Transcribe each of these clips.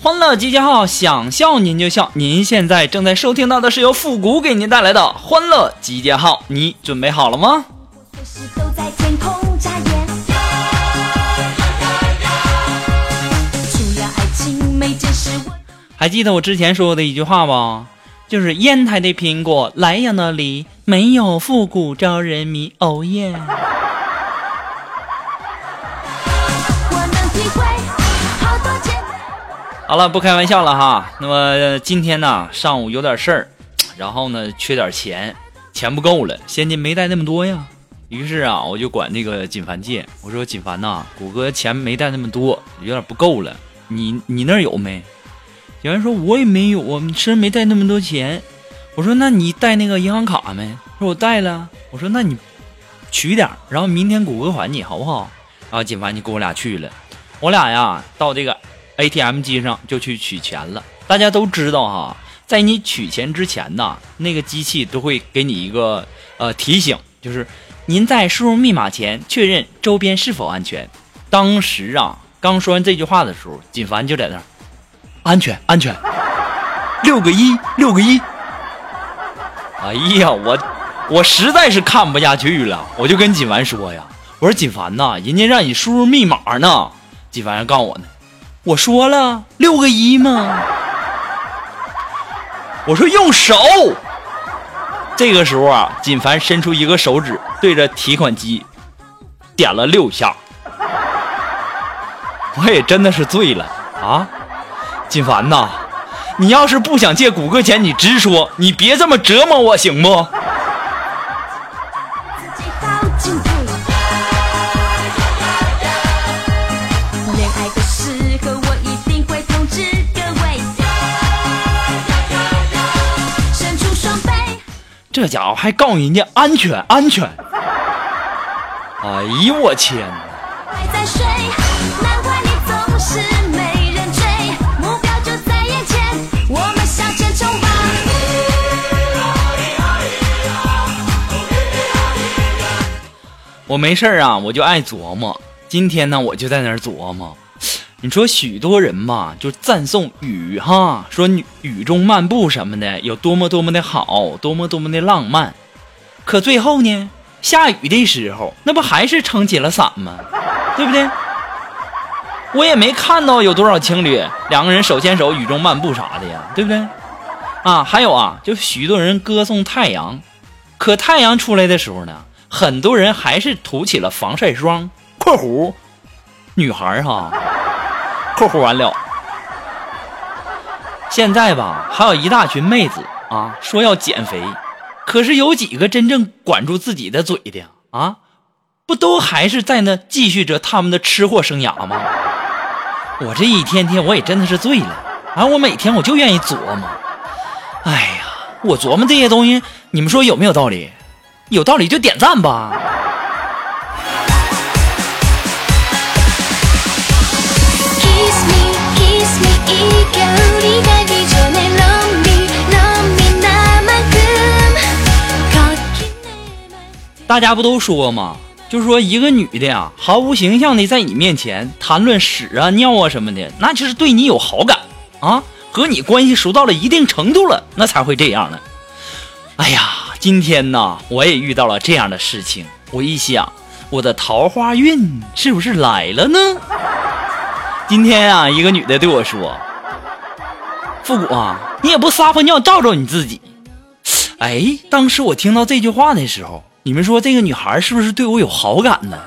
欢乐集结号，想笑您就笑。您现在正在收听到的是由复古给您带来的欢乐集结号，你准备好了吗？还记得我之前说过的一句话不？就是烟台的苹果，莱阳的梨，没有复古招人迷。哦耶！好了，不开玩笑了哈。那么今天呢，上午有点事儿，然后呢缺点钱，钱不够了，现金没带那么多呀。于是啊，我就管那个锦凡借，我说锦凡呐，谷歌钱没带那么多，有点不够了，你你那儿有没？锦凡说我也没有啊，身上没带那么多钱。我说那你带那个银行卡没？说我带了。我说那你取点，然后明天谷歌还你好不好？然后锦凡就跟我俩去了，我俩呀到这个 ATM 机上就去取钱了。大家都知道哈，在你取钱之前呐，那个机器都会给你一个呃提醒，就是您在输入密码前确认周边是否安全。当时啊，刚说完这句话的时候，锦凡就在那儿，安全安全，六个一六个一。哎呀，我我实在是看不下去了，我就跟锦凡说呀，我说锦凡呐，人家让你输入密码呢，锦凡告我呢，我说了六个一嘛，我说用手。这个时候啊，锦凡伸出一个手指，对着提款机点了六下，我也真的是醉了啊！锦凡呐，你要是不想借谷歌钱，你直说，你别这么折磨我行不？这家伙还告诉人家安全安全。哎呦我天哪！还在睡，难怪你总是没人追，目标就在眼前，我们向前冲吧！我没事儿啊，我就爱琢磨。今天呢，我就在那儿琢磨。你说许多人嘛，就赞颂雨哈，说雨雨中漫步什么的有多么多么的好，多么多么的浪漫。可最后呢，下雨的时候，那不还是撑起了伞吗？对不对？我也没看到有多少情侣两个人手牵手雨中漫步啥的呀，对不对？啊，还有啊，就许多人歌颂太阳，可太阳出来的时候呢，很多人还是涂起了防晒霜（括弧女孩哈），括弧完了。现在吧，还有一大群妹子啊，说要减肥，可是有几个真正管住自己的嘴的啊？不都还是在那继续着他们的吃货生涯吗？我这一天天我也真的是醉了啊！我每天我就愿意琢磨，哎呀，我琢磨这些东西，你们说有没有道理？有道理就点赞吧。大家不都说吗？就说一个女的呀，毫无形象的在你面前谈论屎啊、尿啊什么的，那就是对你有好感啊，和你关系熟到了一定程度了，那才会这样呢。哎呀，今天呢，我也遇到了这样的事情，我一想，我的桃花运是不是来了呢？今天啊，一个女的对我说：“复古啊，你也不撒泡尿照照你自己。”哎，当时我听到这句话的时候，你们说这个女孩是不是对我有好感呢？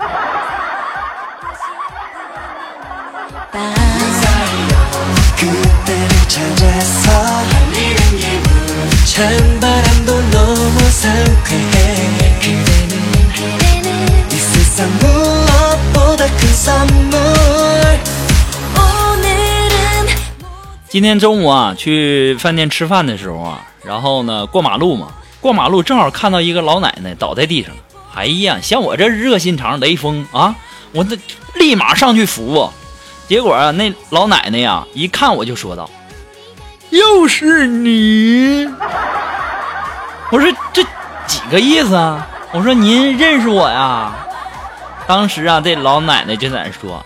今天中午啊去饭店吃饭的时候啊然后呢过马路嘛。过马路正好看到一个老奶奶倒在地上。哎呀，像我这热心肠雷锋啊，我这立马上去扶。结果啊，那老奶奶呀，一看我就说道：“又是你！”我说这几个意思啊？我说您认识我呀？当时啊，这老奶奶就在那说：“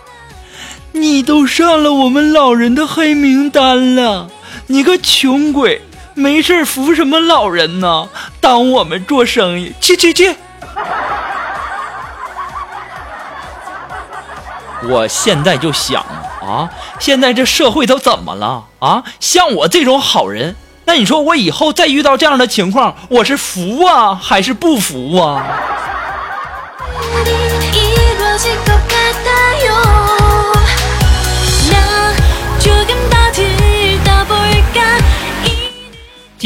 你都上了我们老人的黑名单了，你个穷鬼，没事扶什么老人呢？耽误我们做生意，去去去！我现在就想啊，现在这社会都怎么了啊？像我这种好人，那你说我以后再遇到这样的情况，我是服啊还是不服啊？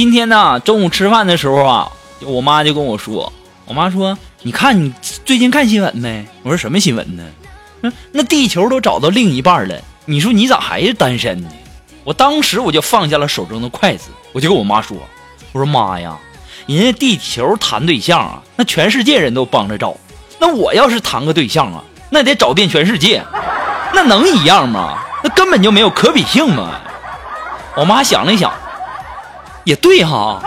今天呢，中午吃饭的时候啊，我妈就跟我说，我妈说，你看你最近看新闻没？我说什么新闻呢？嗯，那地球都找到另一半了，你说你咋还是单身呢？我当时我就放下了手中的筷子，我就跟我妈说，我说妈呀，人家地球谈对象啊，那全世界人都帮着找，那我要是谈个对象啊，那得找遍全世界，那能一样吗？那根本就没有可比性嘛。我妈想了想，也对哈，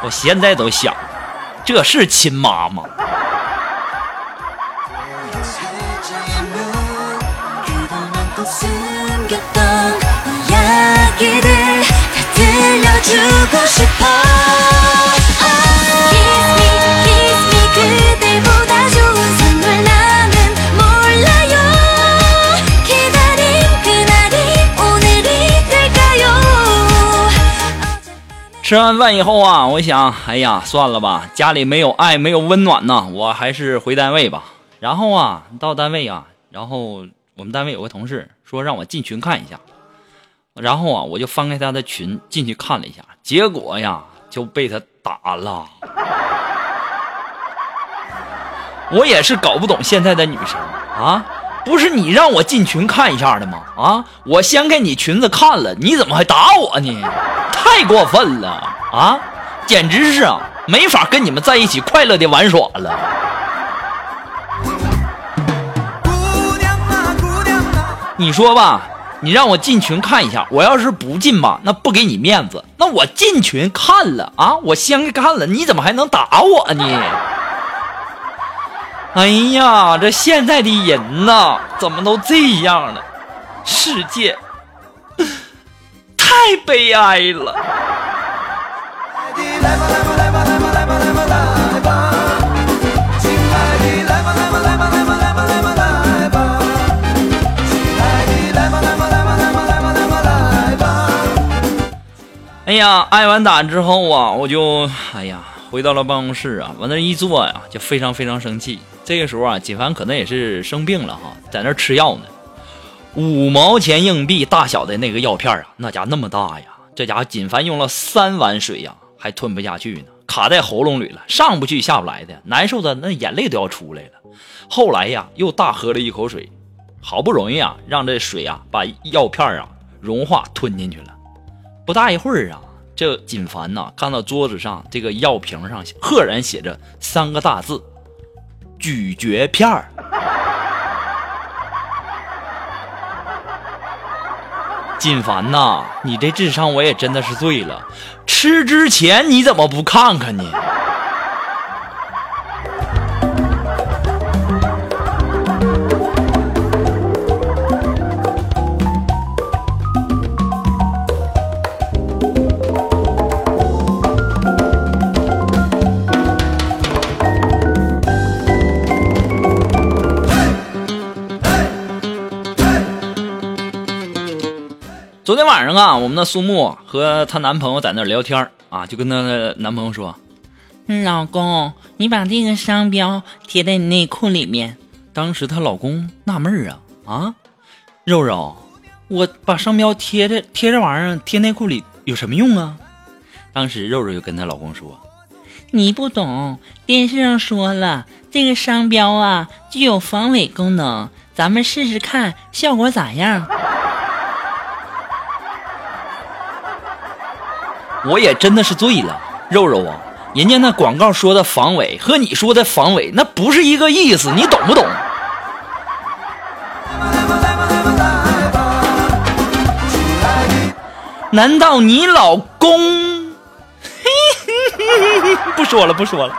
我现在都想，这是亲妈吗？吃完饭以后啊，我想，哎呀，算了吧，家里没有爱，没有温暖呐，我还是回单位吧。然后啊，到单位啊，然后我们单位有个同事说让我进群看一下，然后啊，我就翻开他的群进去看了一下，结果呀就被他打了。我也是搞不懂现在的女生啊，不是你让我进群看一下的吗？啊，我掀开你裙子看了，你怎么还打我呢？太过分了啊！简直是啊，没法跟你们在一起快乐的玩耍了。姑娘啊姑娘啊你说吧，你让我进群看一下，我要是不进吧，那不给你面子。那我进群看了啊，我掀开看了，你怎么还能打我呢？哎呀，这现在的人呐，怎么都这样了？世界太悲哀了。来吧来吧来吧来吧来吧来吧来吧，亲爱的来吧来吧来吧来吧来吧来吧来吧，亲爱的来吧来吧来吧来吧来吧来吧来吧。哎呀，挨完打之后啊，我就哎呀回到了办公室啊，往那一坐呀，就非常非常生气。这个时候啊，锦凡可能也是生病了哈，在那吃药呢。五毛钱硬币大小的那个药片啊，那家伙那么大呀，这家伙锦凡用了三碗水呀，还吞不下去呢，卡在喉咙里了，上不去下不来的，难受的那眼泪都要出来了。后来呀，又大喝了一口水，好不容易啊，让这水啊把药片啊融化吞进去了。不大一会儿啊，这锦凡呐看到桌子上这个药瓶上赫然写着三个大字：咀嚼片儿。锦凡呐，你这智商我也真的是醉了。吃之前你怎么不看看呢？昨天晚上啊，我们的苏木和她男朋友在那儿聊天啊，就跟她男朋友说老公，你把这个商标贴在你内裤里面。当时她老公纳闷儿啊啊，肉肉，我把商标贴这贴这玩意儿贴内裤里有什么用啊？当时肉肉就跟她老公说，你不懂，电视上说了，这个商标啊具有防伪功能，咱们试试看效果咋样？我也真的是醉了，肉肉啊，人家那广告说的防伪和你说的防伪那不是一个意思，你懂不懂？难道你老公？不说了，不说了。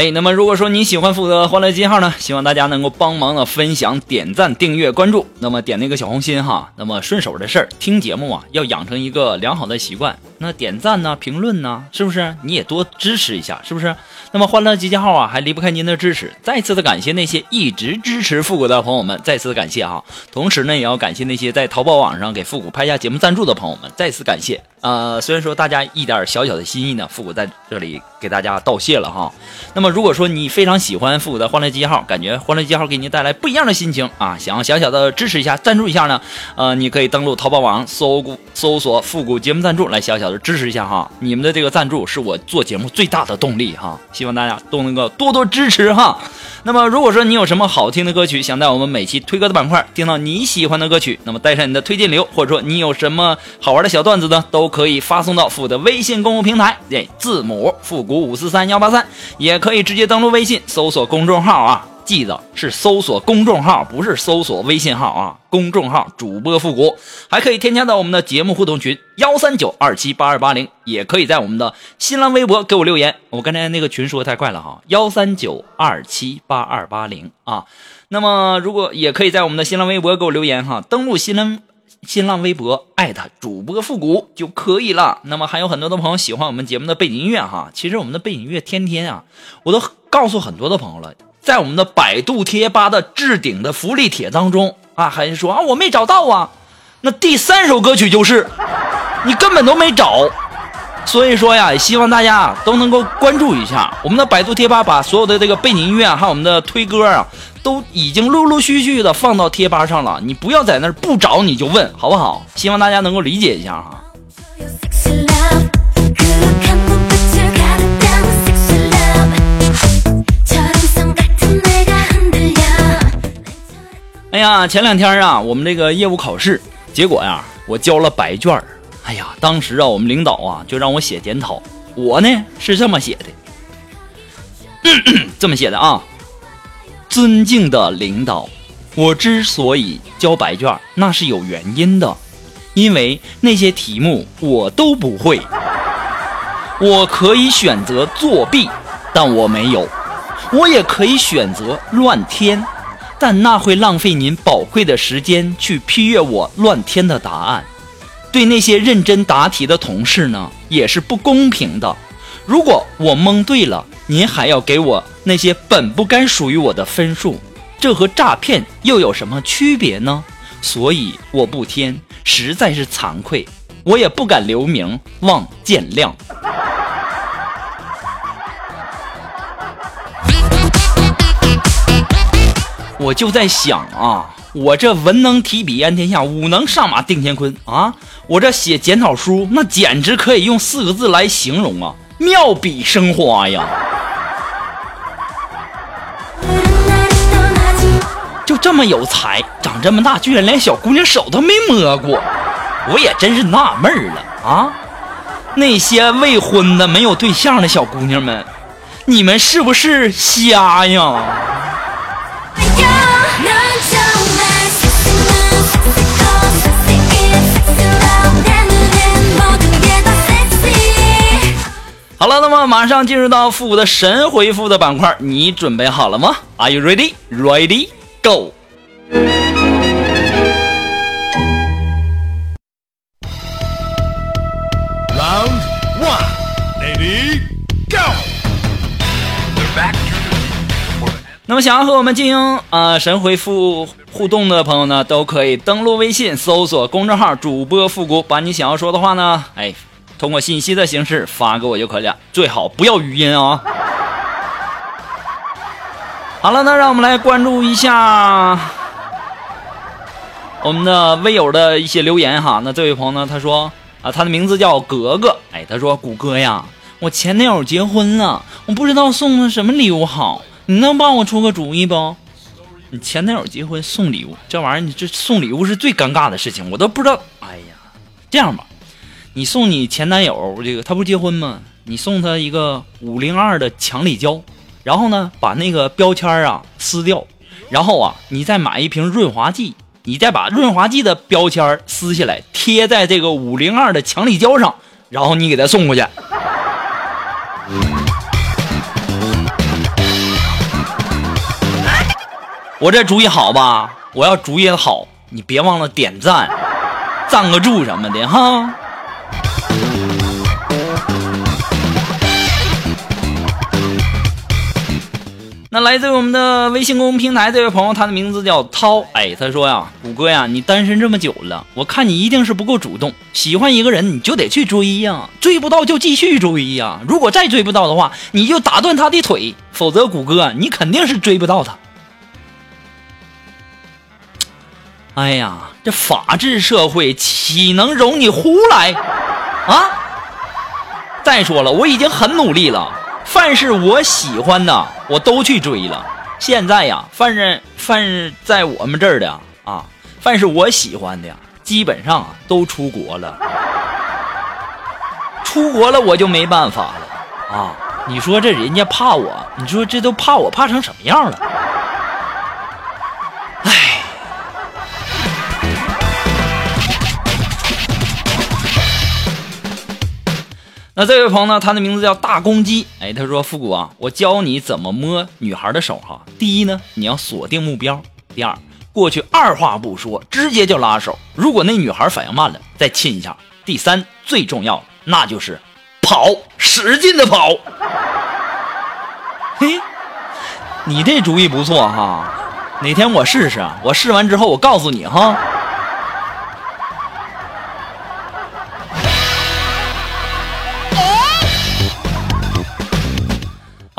哎，那么如果说你喜欢复古的欢乐记号呢，希望大家能够帮忙的分享、点赞、订阅、关注，那么点那个小红心哈。那么顺手的事儿，听节目啊，要养成一个良好的习惯。那点赞呢、评论呢，是不是你也多支持一下，是不是？那么欢乐集结号啊，还离不开您的支持。再次的感谢那些一直支持复古的朋友们，再次的感谢哈。同时呢，也要感谢那些在淘宝网上给复古拍下节目赞助的朋友们，再次感谢。呃，虽然说大家一点小小的心意呢，复古在这里给大家道谢了哈。那么如果说你非常喜欢复古的欢乐集结号，感觉欢乐集结号给您带来不一样的心情啊，想要小小的支持一下、赞助一下呢，呃，你可以登录淘宝网搜搜索复古节目赞助来小小的支持一下哈。你们的这个赞助是我做节目最大的动力哈，希望大家都能够多多支持哈。那么如果说你有什么好听的歌曲，想在我们每期推歌的板块听到你喜欢的歌曲，那么带上你的推荐流，或者说你有什么好玩的小段子呢，都可以发送到我的微信公众平台，哎，字母复古五四三幺八三，也可以直接登录微信搜索公众号啊。记得是搜索公众号，不是搜索微信号啊！公众号主播复古，还可以添加到我们的节目互动群幺三九二七八二八零，也可以在我们的新浪微博给我留言。我刚才那个群说的太快了哈，幺三九二七八二八零啊。那么如果也可以在我们的新浪微博给我留言哈，登录新浪新浪微博艾特主播复古就可以了。那么还有很多的朋友喜欢我们节目的背景音乐哈，其实我们的背景音乐天天啊，我都告诉很多的朋友了。在我们的百度贴吧的置顶的福利帖当中啊，还是说啊我没找到啊，那第三首歌曲就是你根本都没找，所以说呀，希望大家都能够关注一下我们的百度贴吧，把所有的这个背景音乐还有我们的推歌啊，都已经陆陆续续的放到贴吧上了，你不要在那儿不找你就问，好不好？希望大家能够理解一下哈。哎呀，前两天啊，我们这个业务考试，结果呀，我交了白卷。哎呀，当时啊，我们领导啊就让我写检讨，我呢是这么写的，这么写的啊，尊敬的领导，我之所以交白卷，那是有原因的，因为那些题目我都不会，我可以选择作弊，但我没有，我也可以选择乱填。但那会浪费您宝贵的时间去批阅我乱填的答案，对那些认真答题的同事呢，也是不公平的。如果我蒙对了，您还要给我那些本不该属于我的分数，这和诈骗又有什么区别呢？所以我不填，实在是惭愧，我也不敢留名，望见谅。我就在想啊我这文能提笔安天下武能上马定乾坤啊我这写检讨书那简直可以用四个字来形容啊妙笔生花呀。就这么有才长这么大居然连小姑娘手都没摸过我也真是纳闷了啊。那些未婚的没有对象的小姑娘们你们是不是瞎呀？好了，那么马上进入到复古的神回复的板块，你准备好了吗？Are you ready? Ready? Go! Round one, lady, go！那么想要和我们进行呃神回复互动的朋友呢，都可以登录微信搜索公众号主播复古，把你想要说的话呢，哎，通过信息的形式发给我就可以了，最好不要语音啊。好了，那让我们来关注一下我们的微友的一些留言哈。那这位朋友呢，他说啊，他的名字叫格格，哎，他说谷歌呀，我前男友结婚了，我不知道送他什么礼物好，你能帮我出个主意不？你前男友结婚送礼物，这玩意儿你这送礼物是最尴尬的事情，我都不知道。哎呀，这样吧，你送你前男友这个，他不是结婚吗？你送他一个五零二的强力胶，然后呢，把那个标签啊撕掉，然后啊，你再买一瓶润滑剂，你再把润滑剂的标签撕下来，贴在这个五零二的强力胶上，然后你给他送过去。我这主意好吧？我要主意好，你别忘了点赞、赞个注什么的哈。那来自我们的微信公众平台这位朋友，他的名字叫涛。哎，他说呀，谷歌呀，你单身这么久了，我看你一定是不够主动。喜欢一个人，你就得去追呀，追不到就继续追呀。如果再追不到的话，你就打断他的腿，否则谷歌你肯定是追不到他。哎呀，这法治社会岂能容你胡来啊？再说了，我已经很努力了，凡是我喜欢的，我都去追了。现在呀，凡是凡是在我们这儿的啊，凡是我喜欢的，基本上都出国了。出国了我就没办法了啊！你说这人家怕我，你说这都怕我怕成什么样了？那这位朋友呢？他的名字叫大公鸡。哎，他说：“复古啊，我教你怎么摸女孩的手哈。第一呢，你要锁定目标；第二，过去二话不说，直接就拉手。如果那女孩反应慢了，再亲一下。第三，最重要那就是跑，使劲的跑。嘿，你这主意不错哈，哪天我试试？我试完之后我告诉你哈。”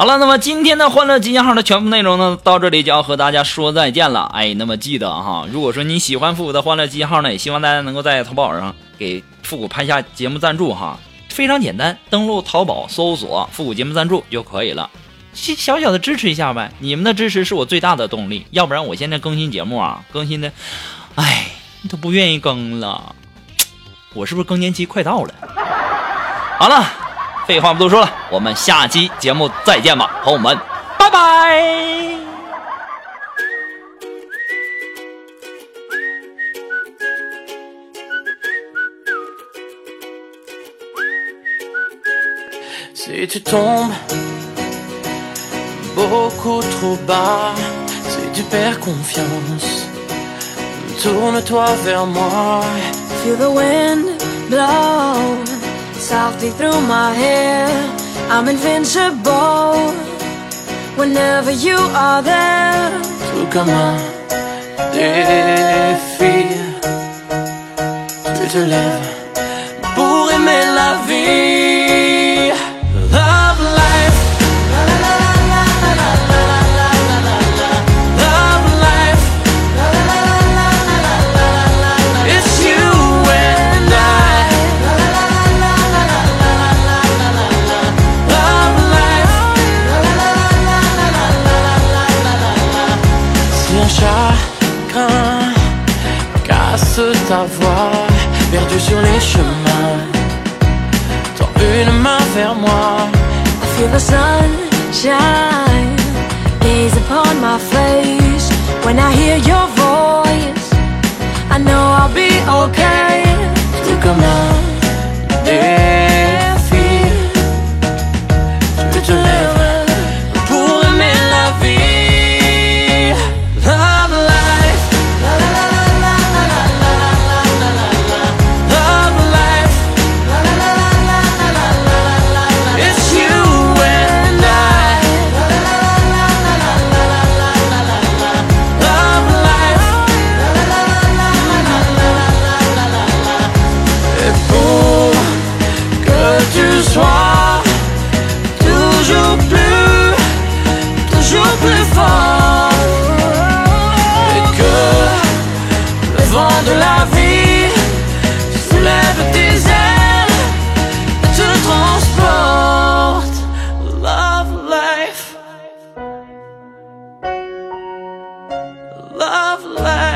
好了，那么今天的欢乐集结号的全部内容呢，到这里就要和大家说再见了。哎，那么记得哈，如果说你喜欢复古的欢乐集结号呢，也希望大家能够在淘宝上给复古拍下节目赞助哈，非常简单，登录淘宝搜索“复古节目赞助”就可以了，小小的支持一下呗，你们的支持是我最大的动力，要不然我现在更新节目啊，更新的，哎，都不愿意更了，我是不是更年期快到了？好了。废话不多说了，我们下期节目再见吧，朋友们，拜拜。Si tu tombes beaucoup trop bas, si tu perds confiance, tourne-toi vers moi. Feel the wind blow softly through my hair. I'm invincible whenever you are there. Tout comme un défi, tu te lèves pour aimer la vie. Ta voix, perdu sur les chemins, tends une main vers moi. I feel the sunshine gaze upon my face when I hear your voice. I know I'll be okay. Tout comme un. of life.